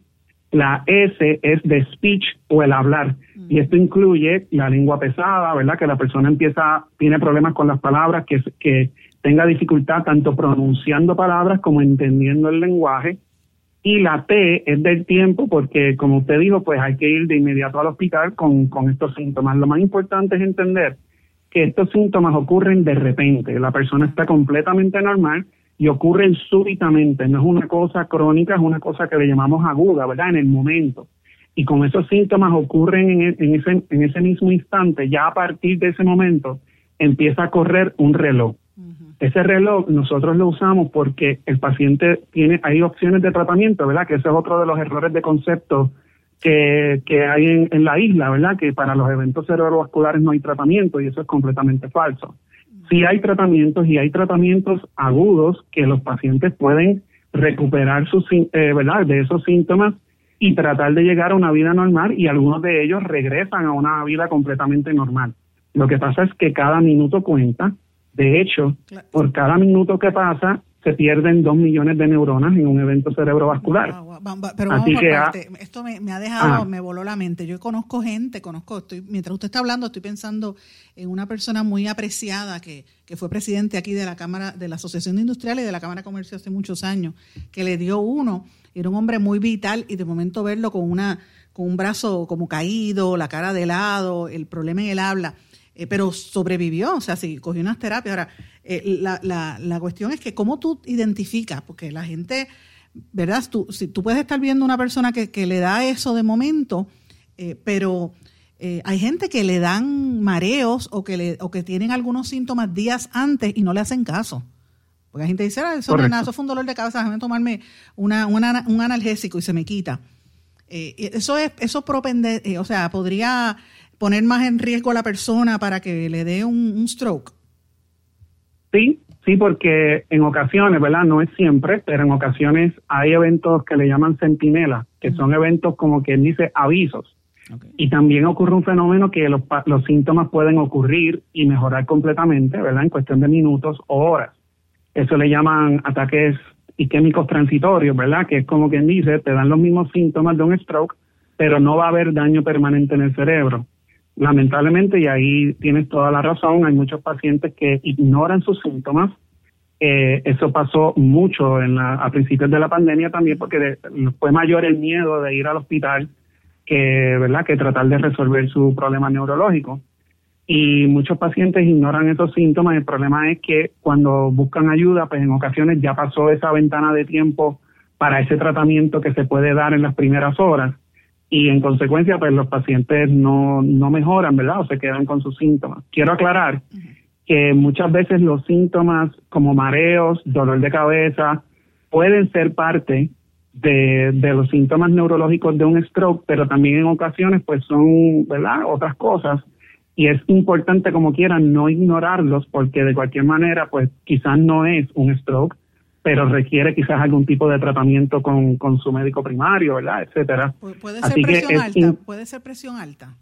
La S es de speech o el hablar. Y esto incluye la lengua pesada, ¿verdad? Que la persona empieza, tiene problemas con las palabras, que, que tenga dificultad tanto pronunciando palabras como entendiendo el lenguaje. Y la T es del tiempo, porque como usted dijo, pues hay que ir de inmediato al hospital con, con estos síntomas. Lo más importante es entender que estos síntomas ocurren de repente. La persona está completamente normal y ocurren súbitamente, no es una cosa crónica, es una cosa que le llamamos aguda, ¿verdad? En el momento. Y como esos síntomas ocurren en, e, en, ese, en ese mismo instante, ya a partir de ese momento empieza a correr un reloj. Ese reloj nosotros lo usamos porque el paciente tiene, hay opciones de tratamiento, ¿verdad? Que ese es otro de los errores de concepto que, que hay en, en, la isla, ¿verdad? Que para los eventos cerebrovasculares no hay tratamiento y eso es completamente falso. Sí hay tratamientos y hay tratamientos agudos que los pacientes pueden recuperar sus, eh, ¿verdad? De esos síntomas y tratar de llegar a una vida normal y algunos de ellos regresan a una vida completamente normal. Lo que pasa es que cada minuto cuenta. De hecho, por cada minuto que pasa, se pierden dos millones de neuronas en un evento cerebrovascular. Pero vamos por parte. Esto me, ha dejado, ah. me voló la mente. Yo conozco gente, conozco, estoy, mientras usted está hablando, estoy pensando en una persona muy apreciada que, que fue presidente aquí de la Cámara, de la Asociación de Industriales y de la Cámara de Comercio hace muchos años, que le dio uno, era un hombre muy vital y de momento verlo con una, con un brazo como caído, la cara de lado, el problema en el habla eh, pero sobrevivió, o sea, sí, cogió unas terapias. Ahora, eh, la, la, la, cuestión es que cómo tú identificas, porque la gente, ¿verdad? Tú, si tú puedes estar viendo una persona que, que le da eso de momento, eh, pero hay gente que le dan mareos o que, le, o que tienen algunos síntomas días antes y no le hacen caso. Porque la gente dice, ah, eso, eso fue un dolor de cabeza, déjame tomarme una, una, un analgésico y se me quita. eso es, eso propende, o sea, podría poner más en riesgo a la persona para que le dé un, stroke? Sí, sí, porque en ocasiones, ¿verdad? No es siempre, pero en ocasiones hay eventos que le llaman centinela, que son eventos como quien dice avisos. Y también ocurre un fenómeno que los, los síntomas pueden ocurrir y mejorar completamente, ¿verdad? En cuestión de minutos o horas. Eso le llaman ataques isquémicos transitorios, ¿verdad? Que es como quien dice, te dan los mismos síntomas de un stroke, pero no va a haber daño permanente en el cerebro. Lamentablemente, y ahí tienes toda la razón, hay muchos pacientes que ignoran sus síntomas. Eh, eso pasó mucho en la, a principios de la pandemia también porque fue mayor el miedo de ir al hospital que, ¿verdad? que tratar de resolver su problema neurológico. Y muchos pacientes ignoran esos síntomas. El problema es que cuando buscan ayuda, pues en ocasiones ya pasó esa ventana de tiempo para ese tratamiento que se puede dar en las primeras horas y en consecuencia pues los pacientes no, no mejoran, ¿verdad? O se quedan con sus síntomas. Quiero aclarar que muchas veces los síntomas como mareos, dolor de cabeza, pueden ser parte de, de los síntomas neurológicos de un stroke, pero también en ocasiones pues son, ¿verdad? Otras cosas. Y es importante como quieran no ignorarlos porque de cualquier manera pues quizás no es un stroke, pero requiere quizás algún tipo de tratamiento con, con su médico primario, ¿verdad? Etcétera. ¿Puede ser presión alta? ¿Puede ser presión alta?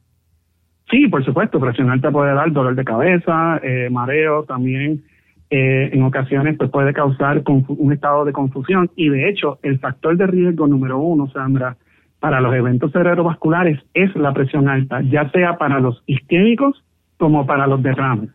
Sí, por supuesto, presión alta puede dar dolor de cabeza, eh, mareo también. Eh, en ocasiones pues puede causar un estado de confusión y de hecho el factor de riesgo número uno, Sandra, para los eventos cerebrovasculares es la presión alta, ya sea para los isquémicos como para los derrames.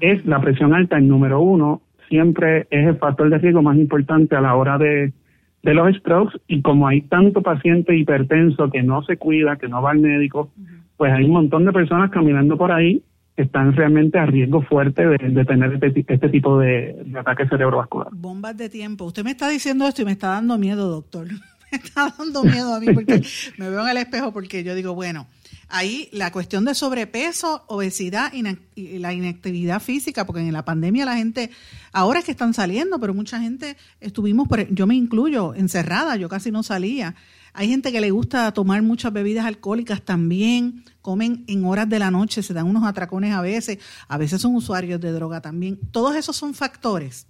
Es la presión alta el número uno siempre es el factor de riesgo más importante a la hora de, los strokes y como hay tanto paciente hipertenso que no se cuida, que no va al médico, pues hay un montón de personas caminando por ahí que están realmente a riesgo fuerte de, tener este, este tipo de, de, ataque cerebrovascular. Bombas de tiempo. Usted me está diciendo esto y me está dando miedo, doctor. Me <laughs> está dando miedo a mí porque me veo en el espejo porque yo digo, bueno, ahí la cuestión de sobrepeso, obesidad y la inactividad física, porque en la pandemia la gente, ahora es que están saliendo, pero mucha gente estuvimos, yo me incluyo, encerrada, yo casi no salía. Hay gente que le gusta tomar muchas bebidas alcohólicas también, comen en horas de la noche, se dan unos atracones a veces, a veces son usuarios de droga también. Todos esos son factores.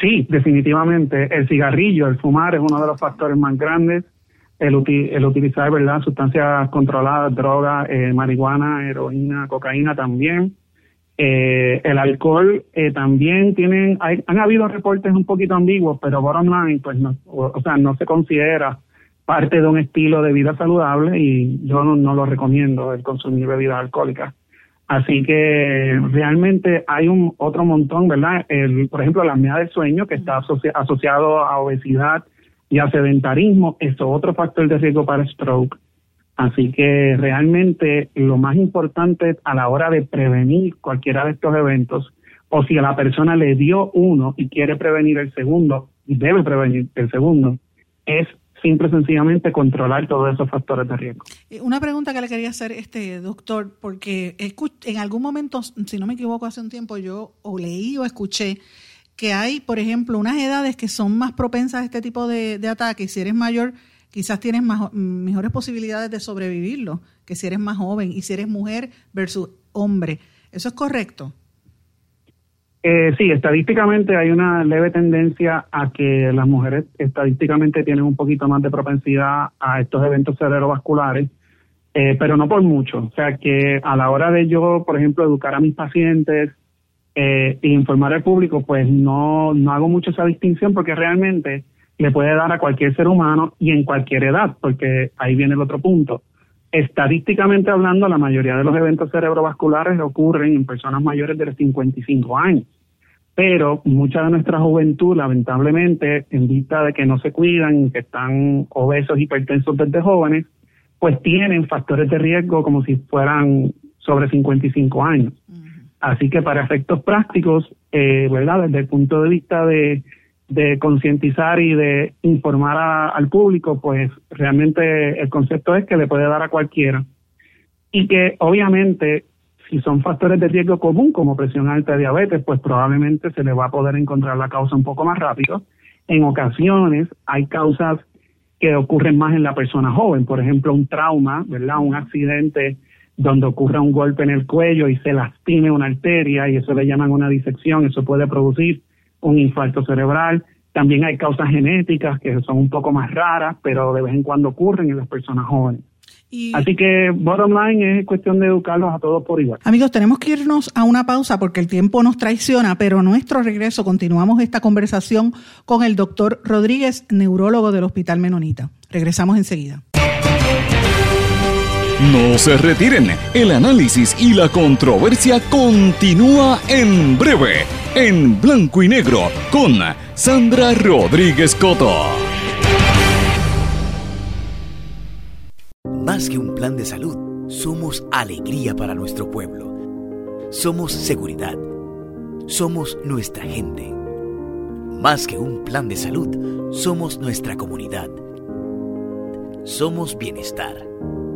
Sí, definitivamente. El cigarrillo, el fumar es uno de los factores más grandes el, utilizar verdad sustancias controladas, drogas, eh, marihuana, heroína, cocaína también. Eh, el alcohol eh, también tienen, han habido reportes un poquito ambiguos, pero bottom line, pues no, o, sea, no se considera parte de un estilo de vida saludable y yo no, lo recomiendo el consumir bebidas alcohólicas. Así que realmente hay un otro montón, ¿verdad? El, por ejemplo, la apnea del sueño que está asociado a obesidad y a sedentarismo, es otro factor de riesgo para stroke. Así que realmente lo más importante a la hora de prevenir cualquiera de estos eventos, o si a la persona le dio uno y quiere prevenir el segundo, y debe prevenir el segundo, es simple y sencillamente controlar todos esos factores de riesgo. Eh, una pregunta que le quería hacer, este doctor, porque en algún momento, si no me equivoco, hace un tiempo yo o leí o escuché que hay, por ejemplo, unas edades que son más propensas a este tipo de, de ataques. Si eres mayor, quizás tienes mejores posibilidades de sobrevivirlo que si eres más joven y si eres mujer versus hombre. ¿Eso es correcto? Eh, sí, estadísticamente hay una leve tendencia a que las mujeres estadísticamente tienen un poquito más de propensidad a estos eventos cerebrovasculares, eh, pero no por mucho. O sea que a la hora de yo, por ejemplo, educar a mis pacientes eh, e informar al público, pues no, no hago mucho esa distinción porque realmente le puede dar a cualquier ser humano y en cualquier edad, porque ahí viene el otro punto. Estadísticamente hablando, la mayoría de los eventos cerebrovasculares ocurren en personas mayores de los 55 años. Pero mucha de nuestra juventud, lamentablemente, en vista de que no se cuidan, que están obesos, hipertensos desde jóvenes, pues tienen factores de riesgo como si fueran sobre 55 años. Así que para efectos prácticos, eh, ¿verdad? Desde el punto de vista de de concientizar y de informar al público, pues realmente el concepto es que le puede dar a cualquiera. Y que obviamente, si son factores de riesgo común como presión alta diabetes, pues probablemente se le va a poder encontrar la causa un poco más rápido. En ocasiones hay causas que ocurren más en la persona joven, por ejemplo, un trauma, ¿verdad? Un accidente donde ocurra un golpe en el cuello y se lastime una arteria y eso le llaman una disección, eso puede producir un infarto cerebral. También hay causas genéticas que son un poco más raras, pero de vez en cuando ocurren en las personas jóvenes. Así que, bottom line, es cuestión de educarlos a todos por igual. Amigos, tenemos que irnos a una pausa porque el tiempo nos traiciona, pero nuestro regreso continuamos esta conversación con el doctor Rodríguez, neurólogo del Hospital Menonita. Regresamos enseguida. No se retiren, el análisis y la controversia continúa en breve en blanco y negro con Sandra Rodríguez Coto. Más que un plan de salud, somos alegría para nuestro pueblo. Somos seguridad. Somos nuestra gente. Más que un plan de salud, somos nuestra comunidad. Somos bienestar.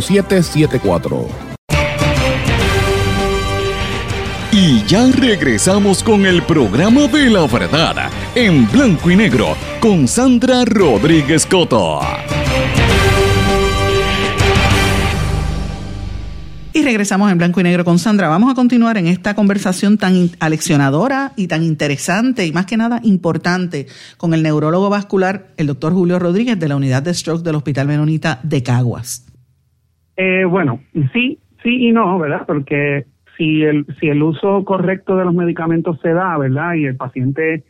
5774. Y ya regresamos con el programa de la verdad en blanco y negro con Sandra Rodríguez Coto. Y regresamos en blanco y negro con Sandra. Vamos a continuar en esta conversación tan aleccionadora y tan interesante y más que nada importante con el neurólogo vascular, el doctor Julio Rodríguez de la unidad de stroke del Hospital Menonita de Caguas. Eh, bueno, sí, sí y no, ¿verdad? Porque si el, si el uso correcto de los medicamentos se da, ¿verdad? Y el paciente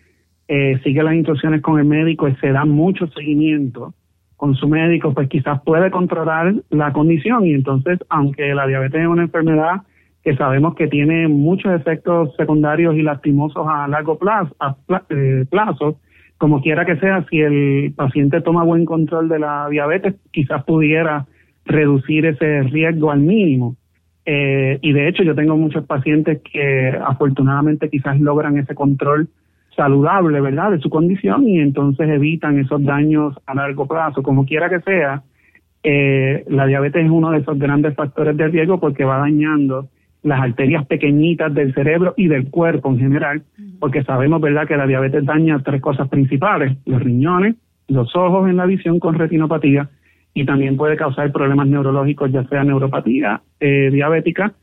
eh, sigue las instrucciones con el médico y se da mucho seguimiento con su médico, pues quizás puede controlar la condición y entonces, aunque la diabetes es una enfermedad que sabemos que tiene muchos efectos secundarios y lastimosos a largo plazo, a eh, plazo, como quiera que sea, si el paciente toma buen control de la diabetes, quizás pudiera reducir ese riesgo al mínimo. Eh, y de hecho yo tengo muchos pacientes que afortunadamente quizás logran ese control saludable, ¿verdad?, de su condición y entonces evitan esos daños a largo plazo. Como quiera que sea, eh, la diabetes es uno de esos grandes factores de riesgo porque va dañando las arterias pequeñitas del cerebro y del cuerpo en general, porque sabemos, ¿verdad?, que la diabetes daña tres cosas principales, los riñones, los ojos en la visión con retinopatía y también puede causar problemas neurológicos, ya sea neuropatía eh, diabética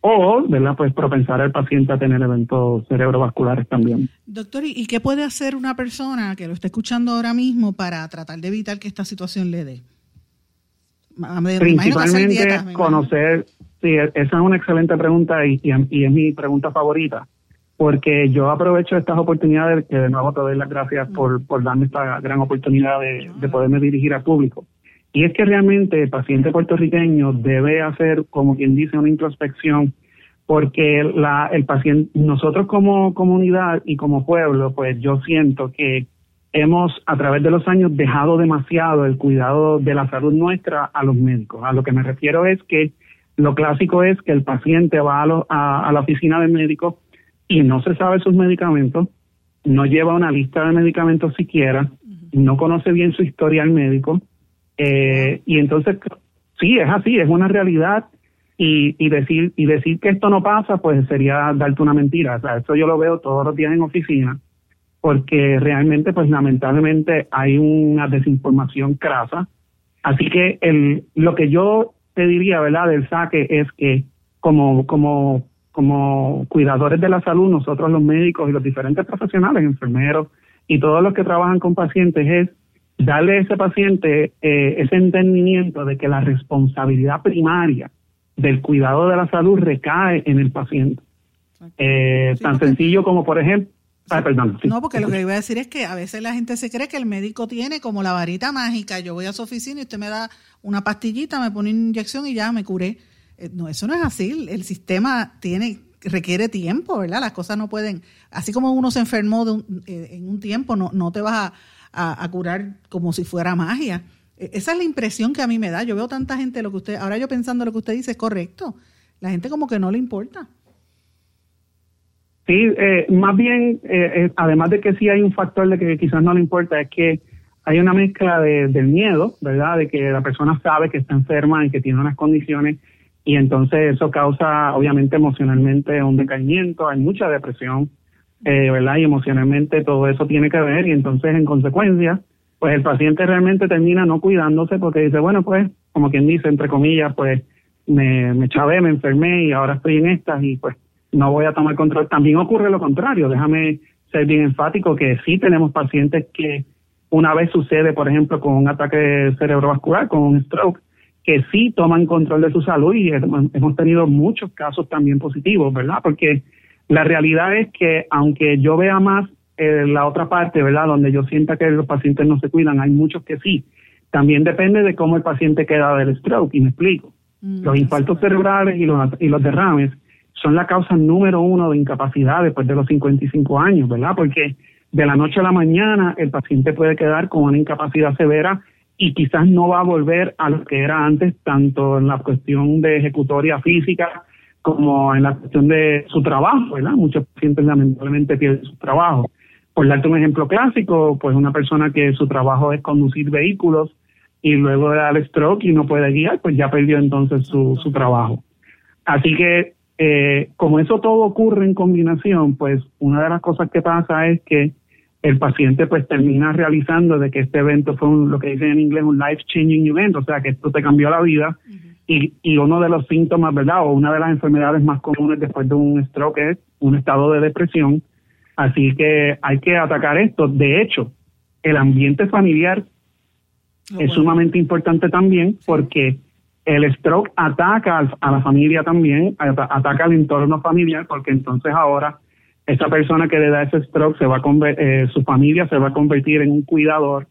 o, ¿verdad?, pues propensar al paciente a tener eventos cerebrovasculares también. Doctor, ¿y qué puede hacer una persona que lo está escuchando ahora mismo para tratar de evitar que esta situación le dé? Principalmente conocer, sí, e-, esa es una excelente pregunta y, y, es mi pregunta favorita, porque yo aprovecho estas oportunidades, que de nuevo te doy las gracias por, por darme esta gran oportunidad de, de poderme dirigir al público. Y es que realmente el paciente puertorriqueño debe hacer, como quien dice, una introspección, porque la, el paciente, nosotros como comunidad y como pueblo, pues yo siento que hemos a través de los años dejado demasiado el cuidado de la salud nuestra a los médicos. A lo que me refiero es que lo clásico es que el paciente va a, la oficina del médico y no se sabe sus medicamentos, no lleva una lista de medicamentos siquiera, no conoce bien su historial médico, eh, y entonces, sí, es así, es una realidad. Y, y decir y decir que esto no pasa, pues sería darte una mentira. O sea, eso yo lo veo todos los días en oficina porque realmente, pues lamentablemente hay una desinformación crasa. Así que el, lo que yo te diría, ¿verdad?, del saque es que como, como, como cuidadores de la salud, nosotros los médicos y los diferentes profesionales, enfermeros y todos los que trabajan con pacientes es darle a ese paciente eh, ese entendimiento de que la responsabilidad primaria del cuidado de la salud recae en el paciente. Eh, tan sencillo como, por ejemplo, Ah, perdón. No, porque lo que iba a decir es que a veces la gente se cree que el médico tiene como la varita mágica. Yo voy a su oficina y usted me da una pastillita, me pone una inyección y ya me curé. Eh, no, eso no es así. El sistema tiene requiere tiempo, ¿verdad? Las cosas no pueden, así como uno se enfermó eh, en un tiempo, no, no te vas a, a, curar como si fuera magia. E, esa es la impresión que a mí me da. Yo veo tanta gente, lo que usted, ahora yo pensando lo que usted dice es correcto. La gente como que no le importa. Sí, eh, más bien, eh, eh, además de que sí hay un factor de que quizás no le importa, es que hay una mezcla de, del miedo, ¿verdad? De que la persona sabe que está enferma y que tiene unas condiciones y entonces eso causa obviamente emocionalmente un decaimiento, hay mucha depresión, ¿verdad? Y emocionalmente todo eso tiene que ver y entonces en consecuencia, pues el paciente realmente termina no cuidándose porque dice, bueno, pues como quien dice, entre comillas, pues me, me chavé, me enfermé y ahora estoy en estas y pues no voy a tomar control. También ocurre lo contrario, déjame ser bien enfático que sí tenemos pacientes que una vez sucede, por ejemplo, con un ataque cerebrovascular, con un stroke, que sí toman control de su salud y hemos tenido muchos casos también positivos, ¿verdad? Porque la realidad es que aunque yo vea más eh, la otra parte, ¿verdad? Donde yo sienta que los pacientes no se cuidan, hay muchos que sí. También depende de cómo el paciente queda del stroke, y me explico. Mm, los infartos cerebrales y los, y los derrames son la causa número uno de incapacidad después de los 55 años, ¿verdad? Porque de la noche a la mañana el paciente puede quedar con una incapacidad severa y quizás no va a volver a lo que era antes, tanto en la cuestión de ejecutoria física como en la cuestión de su trabajo, ¿verdad? Muchos pacientes lamentablemente pierden su trabajo. Por darte un ejemplo clásico, pues una persona que su trabajo es conducir vehículos y luego da el stroke y no puede guiar, pues ya perdió entonces su, su trabajo. Así que eh, como eso todo ocurre en combinación, pues una de las cosas que pasa es que el paciente pues termina realizando de que este evento fue lo que dicen en inglés un life changing event, o sea que esto te cambió la vida y, y uno de los síntomas, ¿verdad? O una de las enfermedades más comunes después de un stroke es un estado de depresión, así que hay que atacar esto. De hecho, el ambiente familiar es sumamente importante también porque el stroke ataca a la familia también, ataca al entorno familiar, porque entonces ahora esa persona que le da ese stroke se va a eh, su familia se va a convertir en un cuidador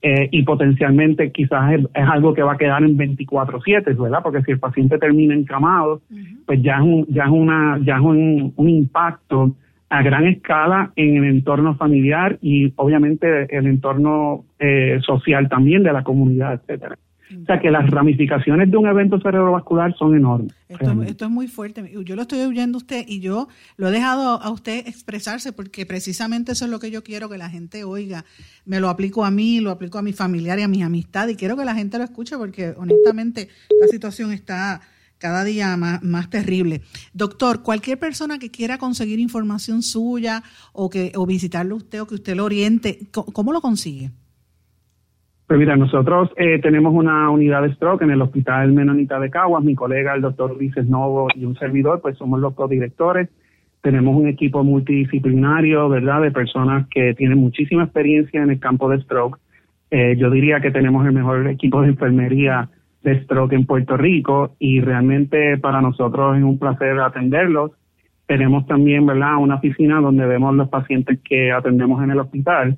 eh, y potencialmente quizás es, algo que va a quedar en 24/7, ¿verdad? Porque si el paciente termina encamado, pues ya es un, ya es una ya es un, un impacto a gran escala en el entorno familiar y obviamente el entorno eh, social también de la comunidad, etcétera. O sea que las ramificaciones de un evento cerebrovascular son enormes. Esto, es muy fuerte. Yo lo estoy oyendo a usted y yo lo he dejado a usted expresarse porque precisamente eso es lo que yo quiero que la gente oiga. Me lo aplico a mí, lo aplico a mi familiar y a mis amistades y quiero que la gente lo escuche porque honestamente la situación está cada día más, más, terrible. Doctor, cualquier persona que quiera conseguir información suya o que o visitarlo usted o que usted lo oriente, ¿cómo, lo consigue? Pues mira, nosotros eh, tenemos una unidad de stroke en el Hospital Menonita de Caguas. Mi colega, el doctor Ulises Novo y un servidor, pues somos los codirectores. Tenemos un equipo multidisciplinario, ¿verdad?, de personas que tienen muchísima experiencia en el campo de stroke. Eh, yo diría que tenemos el mejor equipo de enfermería de stroke en Puerto Rico y realmente para nosotros es un placer atenderlos. Tenemos también, ¿verdad?, una oficina donde vemos los pacientes que atendemos en el hospital.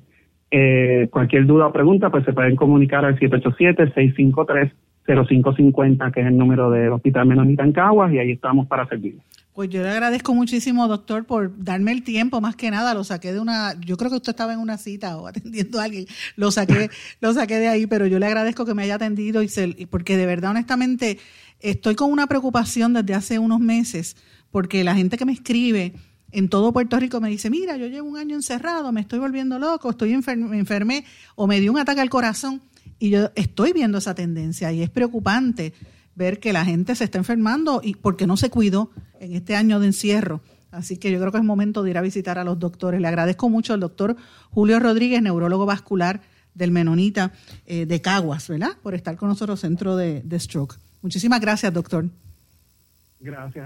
Eh, cualquier duda o pregunta, pues se pueden comunicar al 787-653-0550, que es el número del Hospital Menonita en Caguas, y ahí estamos para servirles. Pues yo le agradezco muchísimo, doctor, por darme el tiempo, más que nada, lo saqué de una, yo creo que usted estaba en una cita o <laughs> atendiendo a alguien, lo saqué, lo saqué de ahí, pero yo le agradezco que me haya atendido y porque de verdad, honestamente, estoy con una preocupación desde hace unos meses, porque la gente que me escribe en todo Puerto Rico me dice, mira, yo llevo un año encerrado, me estoy volviendo loco, estoy me enfermé o me dio un ataque al corazón y yo estoy viendo esa tendencia y es preocupante ver que la gente se está enfermando y porque no se cuidó en este año de encierro. Así que yo creo que es momento de ir a visitar a los doctores. Le agradezco mucho al doctor Julio Rodríguez, neurólogo vascular del Menonita eh, de Caguas, ¿verdad? Por estar con nosotros centro de, de Stroke. Muchísimas gracias, doctor. Gracias.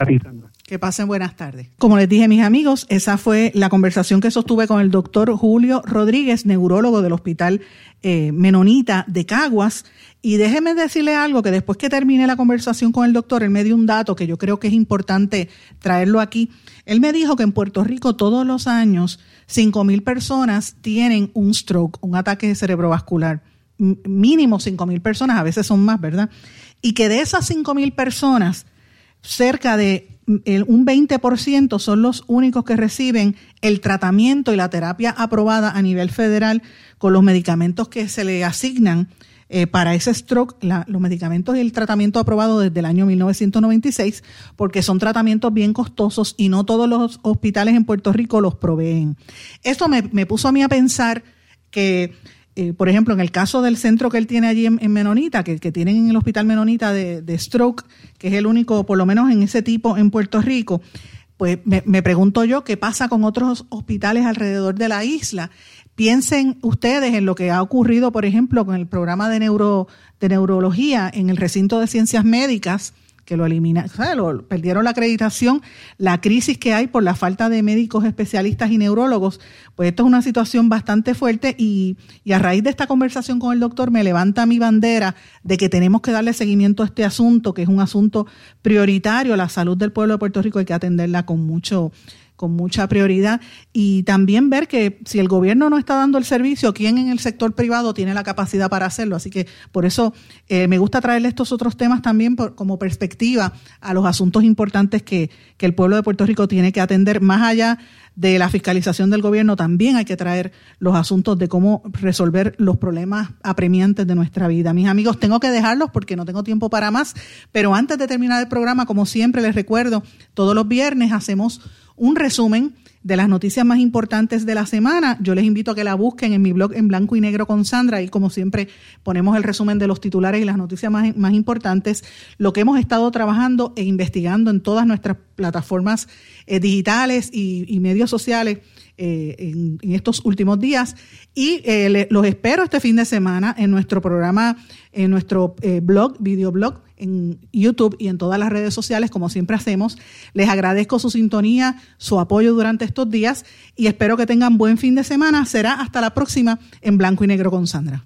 Que pasen buenas tardes. Como les dije, mis amigos, esa fue la conversación que sostuve con el doctor Julio Rodríguez, neurólogo del Hospital eh, Menonita de Caguas. Y déjeme decirle algo, que después que terminé la conversación con el doctor, él me dio un dato que yo creo que es importante traerlo aquí. Él me dijo que en Puerto Rico todos los años 5.000 personas tienen un stroke, un ataque cerebrovascular. Mínimo 5.000 personas, a veces son más, ¿verdad? Y que de esas 5.000 personas, cerca de un 20% son los únicos que reciben el tratamiento y la terapia aprobada a nivel federal con los medicamentos que se le asignan eh, para ese stroke, los medicamentos y el tratamiento aprobado desde el año 1996, porque son tratamientos bien costosos y no todos los hospitales en Puerto Rico los proveen. Esto me puso a mí a pensar que eh, por ejemplo, en el caso del centro que él tiene allí en, Menonita, que, tienen en el Hospital Menonita de, Stroke, que es el único, por lo menos en ese tipo en Puerto Rico, pues me, me, pregunto yo qué pasa con otros hospitales alrededor de la isla. Piensen ustedes en lo que ha ocurrido, por ejemplo, con el programa de, neuro, de neurología en el recinto de ciencias médicas, que lo eliminan, perdieron la acreditación, la crisis que hay por la falta de médicos especialistas y neurólogos, pues esto es una situación bastante fuerte y, y a raíz de esta conversación con el doctor me levanta mi bandera de que tenemos que darle seguimiento a este asunto, que es un asunto prioritario, la salud del pueblo de Puerto Rico hay que atenderla con mucho con mucha prioridad y también ver que si el gobierno no está dando el servicio, ¿quién en el sector privado tiene la capacidad para hacerlo? Así que por eso eh, me gusta traerle estos otros temas también como perspectiva a los asuntos importantes que, que el pueblo de Puerto Rico tiene que atender más allá de la fiscalización del gobierno, también hay que traer los asuntos de cómo resolver los problemas apremiantes de nuestra vida. Mis amigos, tengo que dejarlos porque no tengo tiempo para más, pero antes de terminar el programa, como siempre les recuerdo, todos los viernes hacemos un resumen de las noticias más importantes de la semana. Yo les invito a que la busquen en mi blog en blanco y negro con Sandra y como siempre ponemos el resumen de los titulares y las noticias más, más importantes, lo que hemos estado trabajando e investigando en todas nuestras plataformas eh, digitales y, medios sociales. Eh, en, estos últimos días y eh, los espero este fin de semana en nuestro programa, en nuestro blog, videoblog en YouTube y en todas las redes sociales, como siempre hacemos. Les agradezco su sintonía, su apoyo durante estos días y espero que tengan buen fin de semana. Será hasta la próxima en Blanco y Negro con Sandra.